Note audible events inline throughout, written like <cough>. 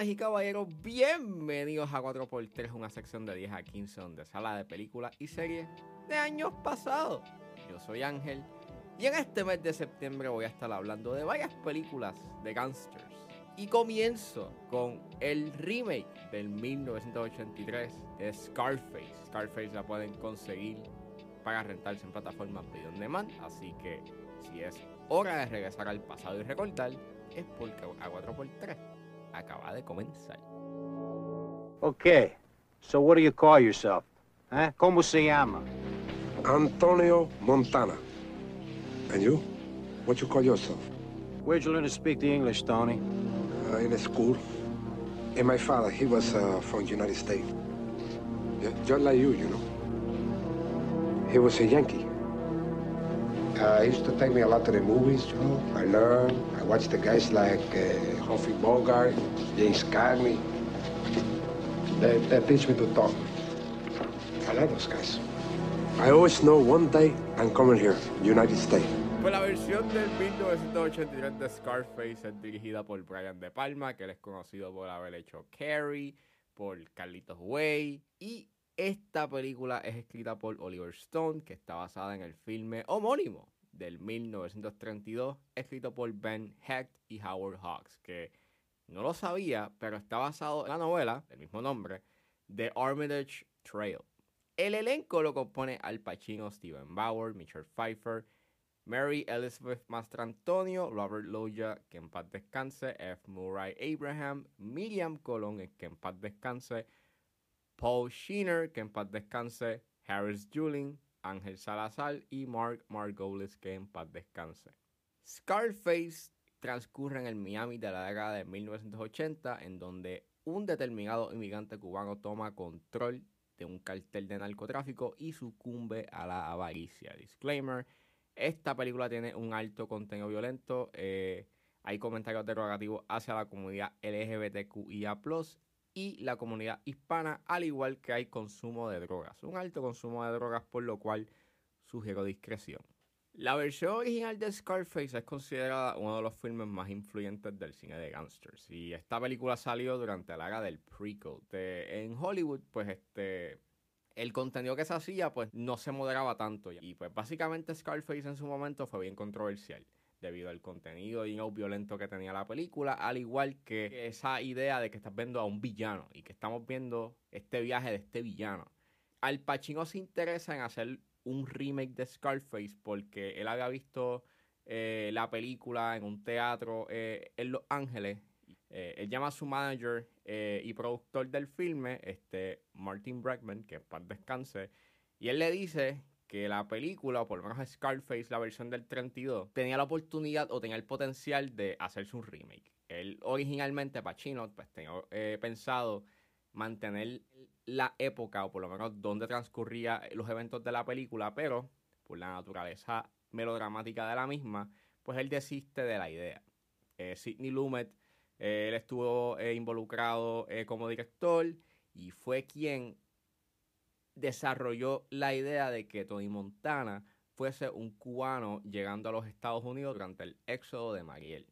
Damas y caballeros, bienvenidos a 4x3, una sección de 10 a 15 donde sala de películas y series de años pasados. Yo soy Ángel y en este mes de septiembre voy a estar hablando de varias películas de gangsters. Y comienzo con el remake del 1983 de Scarface. Scarface la pueden conseguir para rentarse en plataformas video on demand, así que si es hora de regresar al pasado y recortar, es porque a 4x3 acaba de comenzar. Okay, so what do you call yourself? Eh? ¿Cómo se llama? Antonio Montana. And you? What you call yourself? Where'd you learn to speak the English, Tony? Uh, in a school. And my father, he was uh, from the United States. Yeah, just like you, you know. He was a Yankee. Uh, he used to take me a lot to the movies, you know. I learned. I watched the guys like uh, Humphrey Bogart, James Cagney. They, they teach me to talk. I like those guys. I always know one day I'm coming here, United States. Pues la versión del 1983 de Scarface es dirigida por Brian De Palma, que él es conocido por haber hecho Carrie, por Carlitos Way. Y esta película es escrita por Oliver Stone, que está basada en el filme homónimo del 1932, escrito por Ben Hecht y Howard Hawks, que no lo sabía, pero está basado en la novela del mismo nombre, The Armitage Trail. El elenco lo compone Al Pacino, Steven Bauer, Michelle Pfeiffer, Mary Elizabeth Mastrantonio, Robert Loya, que en paz descanse, F. Murray Abraham, Miriam Colón, que en paz descanse, Paul Sheener, que en paz descanse, Harris Julin, Ángel Salazar y Mark Margolis, que en paz descanse. Scarface transcurre en el Miami de la década de 1980, en donde un determinado inmigrante cubano toma control de un cartel de narcotráfico y sucumbe a la avaricia. Disclaimer, esta película tiene un alto contenido violento, eh, hay comentarios derogativos hacia la comunidad LGBTQIA+, y la comunidad hispana, al igual que hay consumo de drogas. Un alto consumo de drogas, por lo cual sugiero discreción. La versión original de Scarface es considerada uno de los filmes más influyentes del cine de gangsters. Y esta película salió durante la era del prequel. De, en Hollywood, pues este. El contenido que se hacía, pues no se moderaba tanto. Y pues básicamente Scarface en su momento fue bien controversial debido al contenido y no violento que tenía la película, al igual que esa idea de que estás viendo a un villano y que estamos viendo este viaje de este villano. Al Pacino se interesa en hacer un remake de Scarface porque él había visto eh, la película en un teatro eh, en Los Ángeles. Eh, él llama a su manager y productor del filme, este Martin Bregman, que en paz descanse, y él le dice que la película, o por lo menos Scarface, la versión del 32, tenía la oportunidad o tenía el potencial de hacerse un remake. Él originalmente, Pacino, pues tenía eh, pensado mantener la época, o por lo menos donde transcurría los eventos de la película, pero por la naturaleza melodramática de la misma, pues él desiste de la idea. Eh, Sidney Lumet, eh, él estuvo involucrado como director y fue quien desarrolló la idea de que Tony Montana fuese un cubano llegando a los Estados Unidos durante el éxodo de Mariel.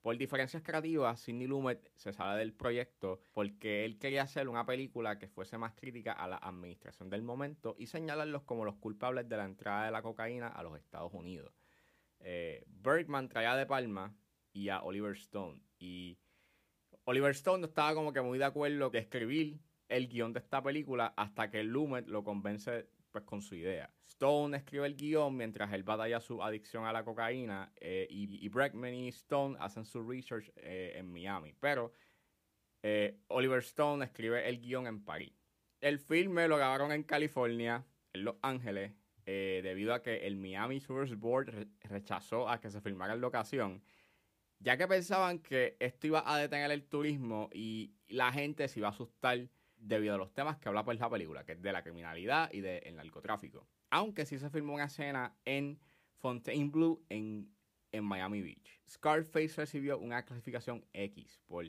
Por diferencias creativas, Sidney Lumet se sale del proyecto porque él quería hacer una película que fuese más crítica a la administración del momento y señalarlos como los culpables de la entrada de la cocaína a los Estados Unidos. Eh, Bergman traía de Palma y a Oliver Stone. Y Oliver Stone no estaba como que muy de acuerdo de escribir el guion de esta película hasta que Lumet lo convence pues con su idea. Stone escribe el guion mientras él batalla su adicción a la cocaína eh, y, y, Bregman y Stone hacen su research eh, en Miami. Pero eh, Oliver Stone escribe el guion en París. El filme lo grabaron en California, en Los Ángeles, debido a que el Miami Tourist Board re rechazó a que se filmara en locación, ya que pensaban que esto iba a detener el turismo y la gente se iba a asustar debido a los temas que habla pues la película, que es de la criminalidad y del narcotráfico. Aunque sí se filmó una escena en Fontainebleau, en, en Miami Beach. Scarface recibió una clasificación X por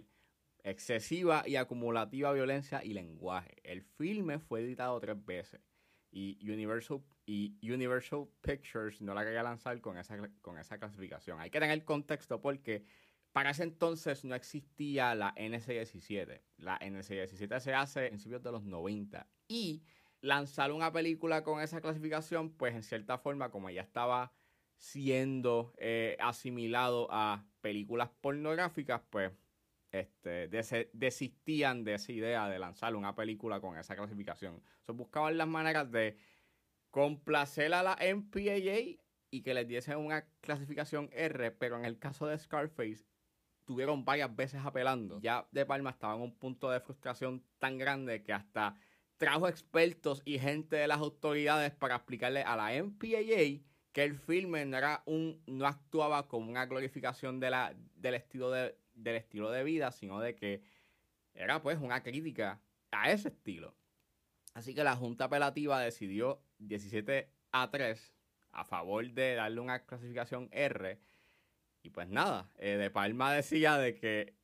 excesiva y acumulativa violencia y lenguaje. El filme fue editado tres veces y Universal, y Universal Pictures no la quería lanzar con esa, con esa clasificación. Hay que tener contexto porque para ese entonces no existía la NC-17. La NC-17 se hace en principios de los 90. Y lanzar una película con esa clasificación, pues en cierta forma, como ya estaba siendo eh, asimilado a películas pornográficas, pues este, desistían de esa idea de lanzar una película con esa clasificación. So, buscaban las maneras de complacer a la MPAA y que les diesen una clasificación R, pero en el caso de Scarface tuvieron varias veces apelando. Ya De Palma estaba en un punto de frustración tan grande que hasta trajo expertos y gente de las autoridades para explicarle a la MPAA que el filme no, era un, no actuaba como una glorificación de la, del, estilo de, del estilo de vida, sino de que era pues una crítica a ese estilo. Así que la Junta Apelativa decidió 17 a 3 a favor de darle una clasificación R. Y pues nada, eh, De Palma decía de que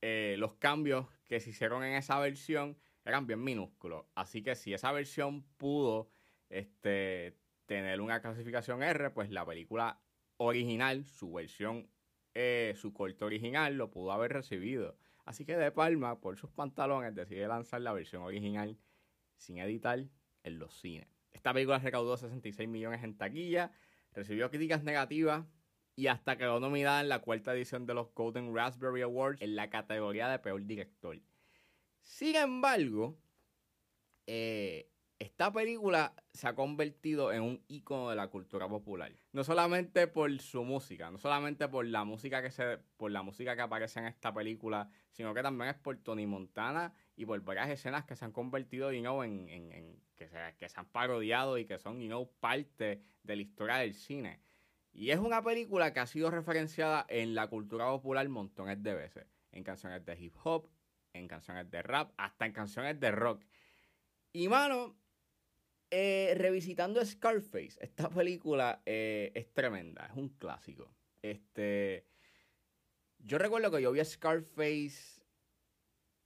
eh, los cambios que se hicieron en esa versión eran bien minúsculos. Así que si esa versión pudo este, tener una clasificación R, pues la película original, su versión, eh, su corte original, lo pudo haber recibido. Así que De Palma, por sus pantalones, decide lanzar la versión original sin editar en los cines. Esta película recaudó 66 millones en taquilla, recibió críticas negativas y hasta quedó nominada en la cuarta edición de los Golden Raspberry Awards en la categoría de peor director. Sin embargo, eh, esta película se ha convertido en un icono de la cultura popular. No solamente por su música, no solamente por la música que se, por la música que aparece en esta película, sino que también es por Tony Montana y por varias escenas que se han convertido, you know, en, en, que, se, que se han parodiado y que son, you parte de la historia del cine. Y es una película que ha sido referenciada en la cultura popular montones de veces. En canciones de hip hop, en canciones de rap, hasta en canciones de rock. Y mano, eh, revisitando Scarface, esta película eh, es tremenda, es un clásico. Este, yo recuerdo que yo vi Scarface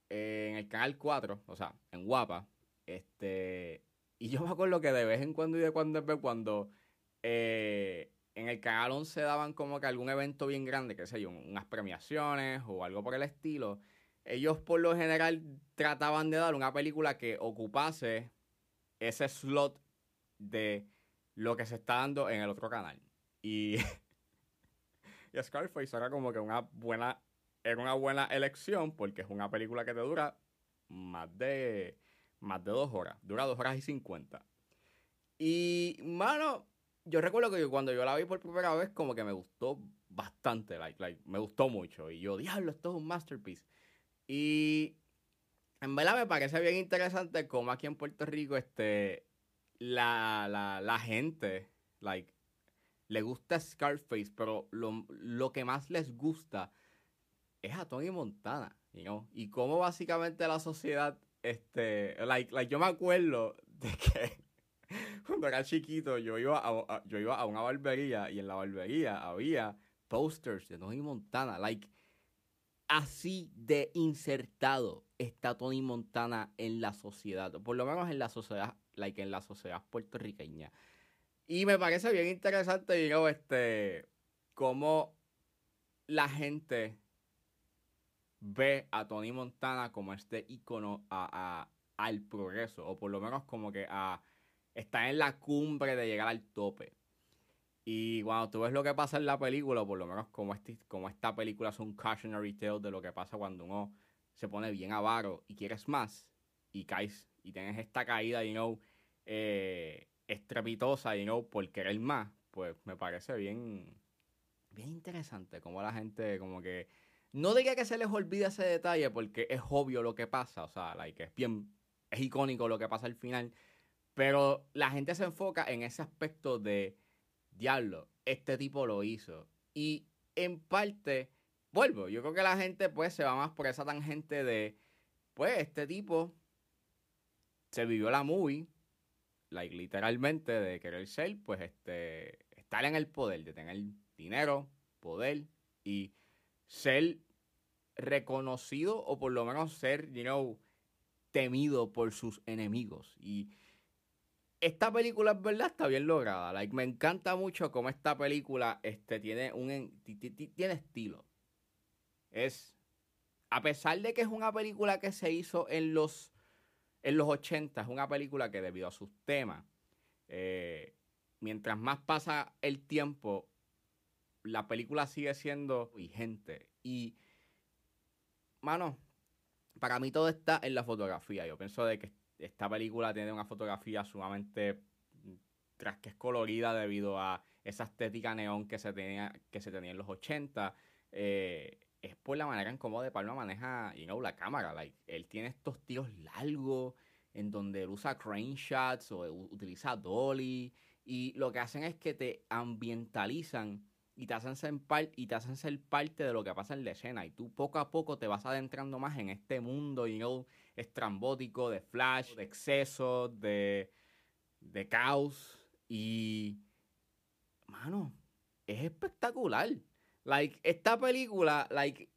eh, en el canal 4, o sea, en Guapa. Este, y yo me acuerdo que de vez en cuando y de cuando en vez cuando en el canal 11 daban como que algún evento bien grande, qué sé yo, unas premiaciones o algo por el estilo ellos por lo general trataban de dar una película que ocupase ese slot de lo que se está dando en el otro canal. Y, <laughs> y Scarface era como que una buena, era una buena elección porque es una película que te dura más de, más de dos horas. Dura dos horas y cincuenta. Y, mano, yo recuerdo que cuando yo la vi por primera vez, como que me gustó bastante, like, like, me gustó mucho. Y yo, diablo, esto es un masterpiece. Y en verdad me parece bien interesante cómo aquí en Puerto Rico este, la, la, gente like, le gusta Scarface, pero lo, que más les gusta es a Tony Montana, y cómo básicamente la sociedad, este, like, like yo me acuerdo de que cuando era chiquito yo iba a, yo iba a una barbería y en la barbería había posters de Tony Montana, like, así de insertado está Tony Montana en la sociedad, por lo menos en la sociedad, like en la sociedad puertorriqueña. Y me parece bien interesante, digo, este, cómo la gente ve a Tony Montana como este icono al progreso, o por lo menos como que a, está en la cumbre de llegar al tope. Y cuando tú ves lo que pasa en la película, por lo menos como, este, como esta película es un cautionary tale de lo que pasa cuando uno se pone bien avaro y quieres más y caes y tienes esta caída, you know, eh, estrepitosa, you know, por querer más, pues me parece bien, bien interesante como la gente como que... No diga que se les olvide ese detalle porque es obvio lo que pasa, o sea, like, es bien, es icónico lo que pasa al final, pero la gente se enfoca en ese aspecto de diablo, este tipo lo hizo. Y en parte, vuelvo, yo creo que la gente pues se va más por esa tangente de, pues este tipo se vivió la movie, like, literalmente de querer ser, pues este, estar en el poder, de tener dinero, poder y ser reconocido o por lo menos ser, you know, temido por sus enemigos. Y esta película es verdad, está bien lograda. Me encanta mucho cómo esta película este, tiene un tiene estilo. es, a pesar de que es una película que se hizo en los, en los 80, es una película que debido a sus temas, eh, mientras más pasa el tiempo, la película sigue siendo vigente. Y, mano, para mí todo está en la fotografía. Yo pienso de que esta película tiene una fotografía sumamente tras que es colorida debido a esa estética neón que se tenía, que se tenía en los 80. Eh, es por la manera en cómo De Palma maneja you know, la cámara. Like, él tiene estos tiros largos en donde él usa crane shots o utiliza dolly. Y lo que hacen es que te ambientalizan y te hacen ser, y te hacen ser parte de lo que pasa en la escena. Y tú poco a poco te vas adentrando más en este mundo, you know, estrambótico, de flash, de exceso, de, de caos. Y, mano, es espectacular. Like, esta película, like,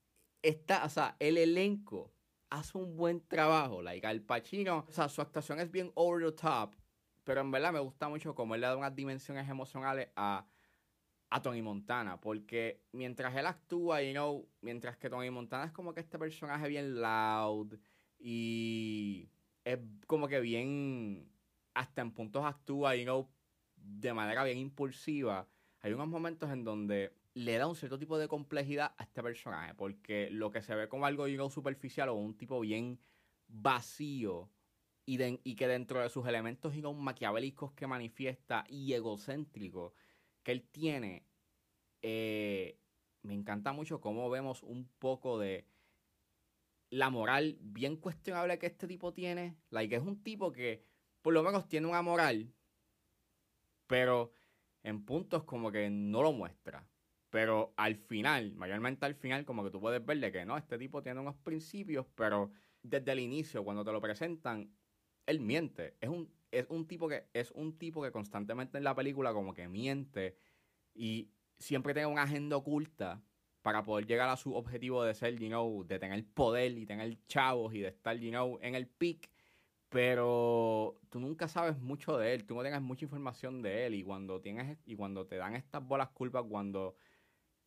está, o sea, el elenco hace un buen trabajo. Like, Al Pacino, o sea, su actuación es bien over the top, pero en verdad me gusta mucho cómo él le da unas dimensiones emocionales a, a Tony Montana, porque mientras él actúa, you know, mientras que Tony Montana es como que este personaje bien loud y es como que bien, hasta en puntos actúa, you know, de manera bien impulsiva, hay unos momentos en donde le da un cierto tipo de complejidad a este personaje, porque lo que se ve como algo you superficial o un tipo bien vacío y, y que dentro de sus elementos you maquiavélicos que manifiesta y egocéntrico que él tiene, eh, me encanta mucho cómo vemos un poco de la moral bien cuestionable que este tipo tiene. Like, es un tipo que por lo menos tiene una moral, pero en puntos como que no lo muestra. Pero al final, mayormente al final, como que tú puedes ver de que no, este tipo tiene unos principios, pero desde el inicio, cuando te lo presentan, él miente. Es un, es un tipo que, es un tipo que constantemente en la película como que miente y siempre tiene una agenda oculta para poder llegar a su objetivo de ser, you know, de tener poder y tener chavos y de estar, you know, en el peak. Pero tú nunca sabes mucho de él, tú no tengas mucha información de él. Y cuando tienes y cuando te dan estas bolas culpas cuando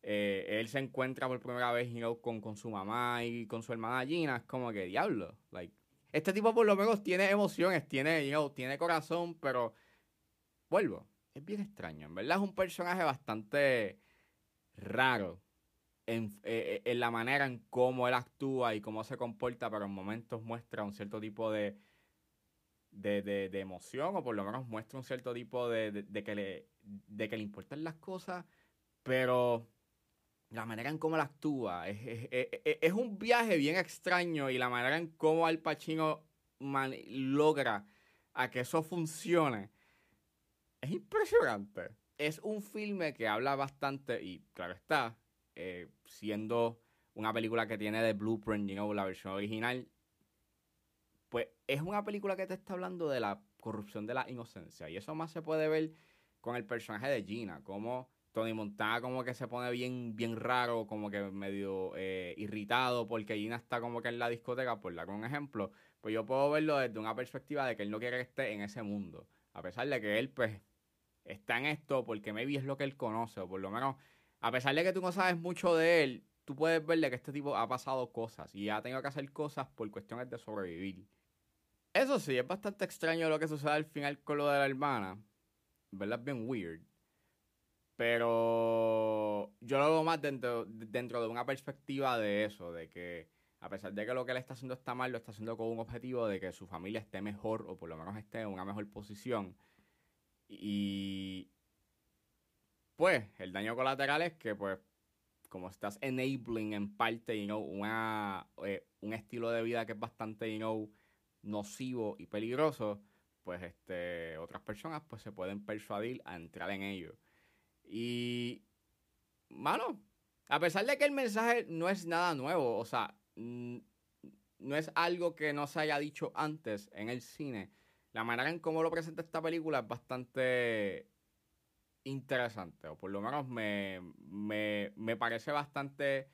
eh, él se encuentra por primera vez con, con, su mamá y con su hermana Gina, es como que diablo, like este tipo por lo menos tiene emociones, tiene, you tiene corazón, pero vuelvo, es bien extraño, en verdad es un personaje bastante raro en, eh, eh, en la manera en cómo él actúa y cómo se comporta, pero en momentos muestra un cierto tipo de de, de, emoción o por lo menos muestra un cierto tipo de, de, que le, de que le importan las cosas, pero la manera en cómo él actúa es, es, un viaje bien extraño y la manera en cómo Al Pacino logra a que eso funcione es impresionante. Es un filme que habla bastante y claro está, eh, siendo una película que tiene de Blueprint, you know, la versión original, pues es una película que te está hablando de la corrupción de la inocencia. Y eso más se puede ver con el personaje de Gina, como Tony Montana como que se pone bien, bien raro, como que medio eh, irritado porque Gina está como que en la discoteca, por dar un ejemplo, pues yo puedo verlo desde una perspectiva de que él no quiere que esté en ese mundo. A pesar de que él, pues, está en esto porque maybe es lo que él conoce, o por lo menos, a pesar de que tú no sabes mucho de él, tú puedes verle que este tipo ha pasado cosas y ha tenido que hacer cosas por cuestiones de sobrevivir. Eso sí, es bastante extraño lo que sucede al final con lo de la hermana. ¿Verdad? Bien weird. Pero yo lo veo más dentro, dentro de una perspectiva de eso, de que a pesar de que lo que él está haciendo está mal, lo está haciendo con un objetivo de que su familia esté mejor o por lo menos esté en una mejor posición. Y pues el daño colateral es que pues como estás enabling en parte, you know, una, eh, un estilo de vida que es bastante, you know, nocivo y peligroso, pues este, otras personas pues se pueden persuadir a entrar en ello. Y, mano, a pesar de que el mensaje no es nada nuevo, o sea, no es algo que no se haya dicho antes en el cine, la manera en cómo lo presenta esta película es bastante interesante, o por lo menos me, me, me parece bastante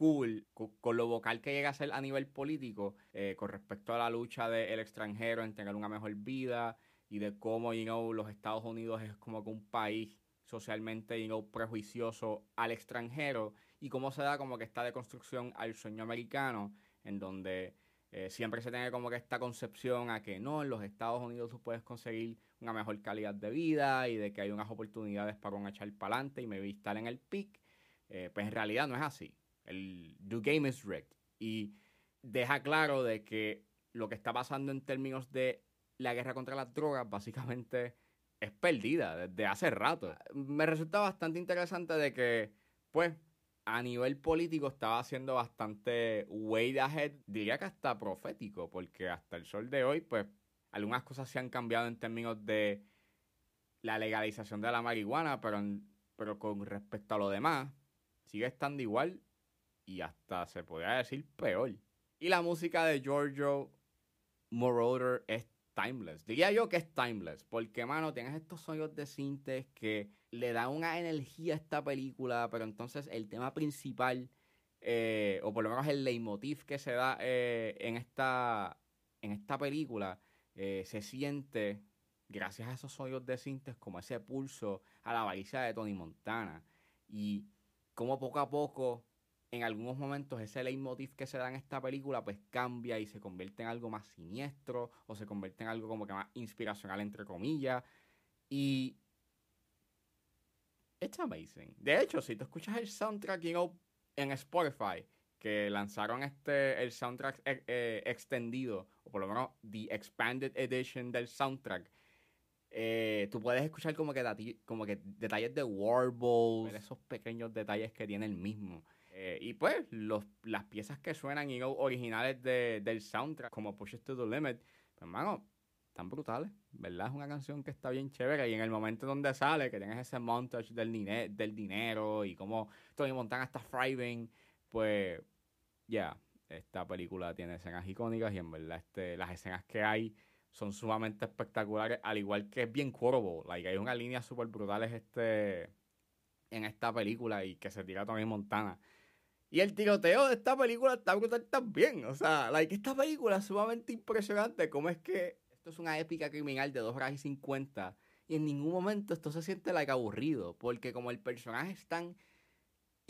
cool con, lo vocal que llega a ser a nivel político eh, con respecto a la lucha del extranjero en tener una mejor vida y de cómo you know, los Estados Unidos es como que un país socialmente you prejuicioso al extranjero y cómo se da como que esta deconstrucción al sueño americano, en donde eh, siempre se tiene como que esta concepción a que no, en los Estados Unidos tú puedes conseguir una mejor calidad de vida y de que hay unas oportunidades para un echar para adelante y me vi estar en el pic. Eh, pues en realidad no es así. El The Game is rigged. Y deja claro de que lo que está pasando en términos de la guerra contra las drogas básicamente es perdida desde hace rato. Me resulta bastante interesante de que, pues, a nivel político estaba haciendo bastante way ahead, diría que hasta profético, porque hasta el sol de hoy, pues, algunas cosas se han cambiado en términos de la legalización de la marihuana, pero, pero con respecto a lo demás, sigue estando igual y hasta se podría decir peor. Y la música de Giorgio Moroder es timeless. Diría yo que es timeless, porque, mano, tienes estos sonidos de sintes que le dan una energía a esta película, pero entonces el tema principal, eh, o por lo menos el leitmotiv que se da eh, en, esta, en esta película, eh, se siente, gracias a esos sonidos de sintes, como ese pulso a la avaricia de Tony Montana. Y como poco a poco en algunos momentos ese leitmotiv que se da en esta película pues cambia y se convierte en algo más siniestro o se convierte en algo como que más inspiracional entre comillas y it's amazing. De hecho, si tú escuchas el soundtrack en Spotify que lanzaron este el soundtrack eh, eh, extendido o por lo menos the expanded edition del soundtrack eh, tú puedes escuchar como que, como que detalles de warbles, esos pequeños detalles que tiene el mismo. Y pues los, las piezas que suenan y originales de, del soundtrack, como Push It to the Limit, pues, hermano, están brutales, ¿verdad? Es una canción que está bien chévere y en el momento donde sale, que tienes ese montage del, del dinero y como Tony Montana está thriving, pues ya, esta película tiene escenas icónicas y en verdad este, las escenas que hay son sumamente espectaculares, al igual que es bien curvo, like, hay una línea súper brutal este, en esta película y que se tira Tony Montana. Y el tiroteo de esta película está brutal también. O sea, like, esta película es sumamente impresionante. Cómo es que esto es una épica criminal de 2 horas y 50 y en ningún momento esto se siente like aburrido. Porque como el personaje es tan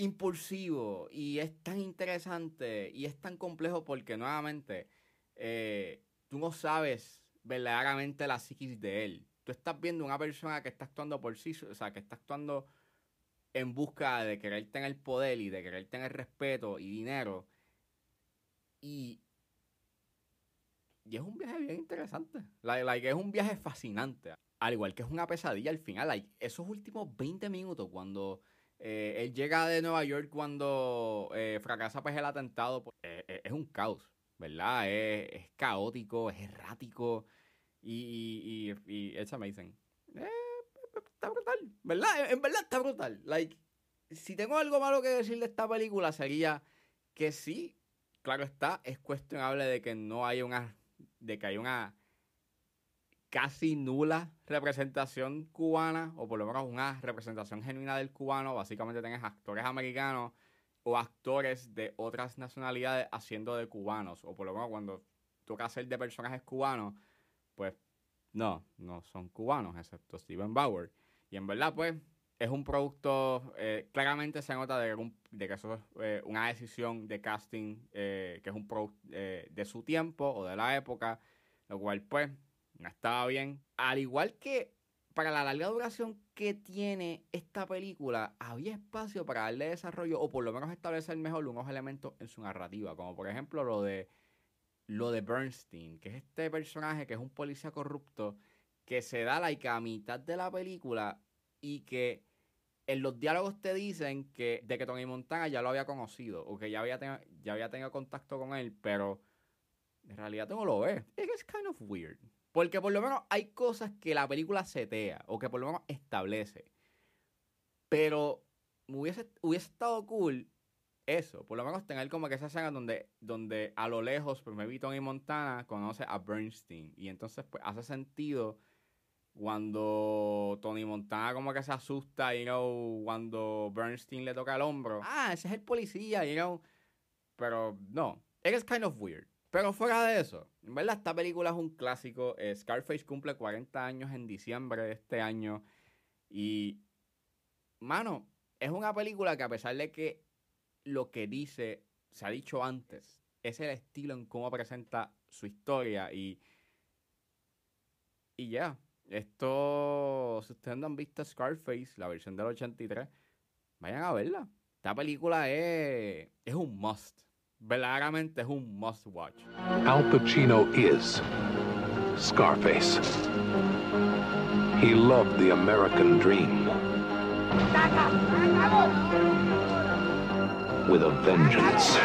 impulsivo y es tan interesante y es tan complejo porque nuevamente eh, tú no sabes verdaderamente la psiquis de él. Tú estás viendo una persona que está actuando por sí, o sea, que está actuando en busca de querer tener poder y de querer tener respeto y dinero. Y, es un viaje bien interesante. Like, es un viaje fascinante. Al igual que es una pesadilla al final. Like, esos últimos 20 minutos cuando eh, él llega de Nueva York cuando eh, fracasa pues el atentado, eh, es un caos, ¿verdad? Es, caótico, es errático y, y, y, y it's amazing está brutal, ¿verdad? En verdad está brutal. Like, si tengo algo malo que decir de esta película sería que sí, claro está, es cuestionable de que no haya una, de que haya una casi nula representación cubana, o por lo menos una representación genuina del cubano. Básicamente tienes actores americanos o actores de otras nacionalidades haciendo de cubanos, o por lo menos cuando toca hacer de personajes cubanos, pues no, no son cubanos, excepto Steven Bauer. Y en verdad, pues, es un producto, eh, claramente se nota de, que eso es eh, una decisión de casting eh, que es un producto de su tiempo o de la época, lo cual, pues, estaba bien. Al igual que para la larga duración que tiene esta película, había espacio para darle desarrollo o por lo menos establecer mejor unos elementos en su narrativa, como por ejemplo lo de lo de Bernstein, que es este personaje que es un policía corrupto que se da like a mitad de la película y que en los diálogos te dicen que de que Tony Montana ya lo había conocido o que ya había, ya había tenido contacto con él, pero en realidad tú no lo ves. Es kind of weird. Porque por lo menos hay cosas que la película setea o que por lo menos establece. Pero hubiese, hubiese estado cool eso, por lo menos tener como que esa escena donde, donde a lo lejos, pues me vi Tony Montana conoce a Bernstein y entonces pues hace sentido cuando Tony Montana como que se asusta, you know, cuando Bernstein le toca el hombro. Ah, ese es el policía, you know. Pero no, es kind of weird. Pero fuera de eso, en verdad esta película es un clásico. Eh, Scarface cumple 40 años en diciembre de este año. Y mano, es una película que a pesar de que lo que dice se ha dicho antes, es el estilo en cómo presenta su historia y. Y ya. Esto. Si ustedes no han visto Scarface, la versión del 83, vayan a verla. Esta película es. Es un must. Verdaderamente es un must watch. Al Pacino is Scarface. He loved the American dream. With a vengeance.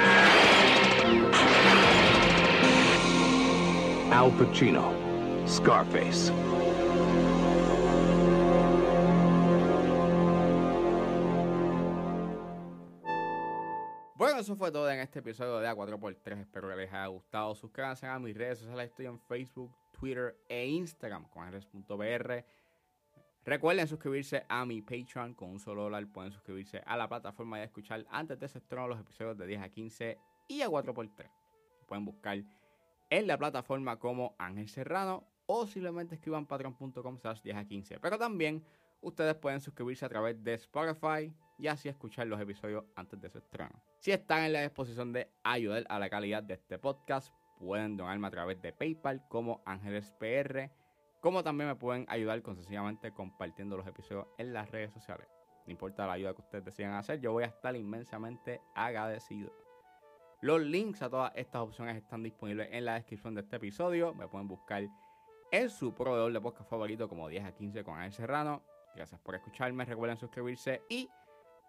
Al Pacino, Scarface. Eso fue todo en este episodio de A4x3. Espero que les haya gustado. Suscríbanse a mis redes sociales. Estoy en Facebook, Twitter e Instagram con Andres.br. Recuerden suscribirse a mi Patreon con un solo dólar. Pueden suscribirse a la plataforma y escuchar antes de ese estreno los episodios de 10 a 15 y a 4x3. Pueden buscar en la plataforma como Ángel Serrano o simplemente escriban patreon.com slash 10 a 15. Pero también ustedes pueden suscribirse a través de Spotify y así escuchar los episodios antes de su estreno. Si están en la disposición de ayudar a la calidad de este podcast, pueden donarme a través de PayPal como Ángeles PR, como también me pueden ayudar con compartiendo los episodios en las redes sociales. No importa la ayuda que ustedes decidan hacer, yo voy a estar inmensamente agradecido. Los links a todas estas opciones están disponibles en la descripción de este episodio. Me pueden buscar en su proveedor de podcast favorito como 10 a 15 con Ángel Serrano. Gracias por escucharme, recuerden suscribirse y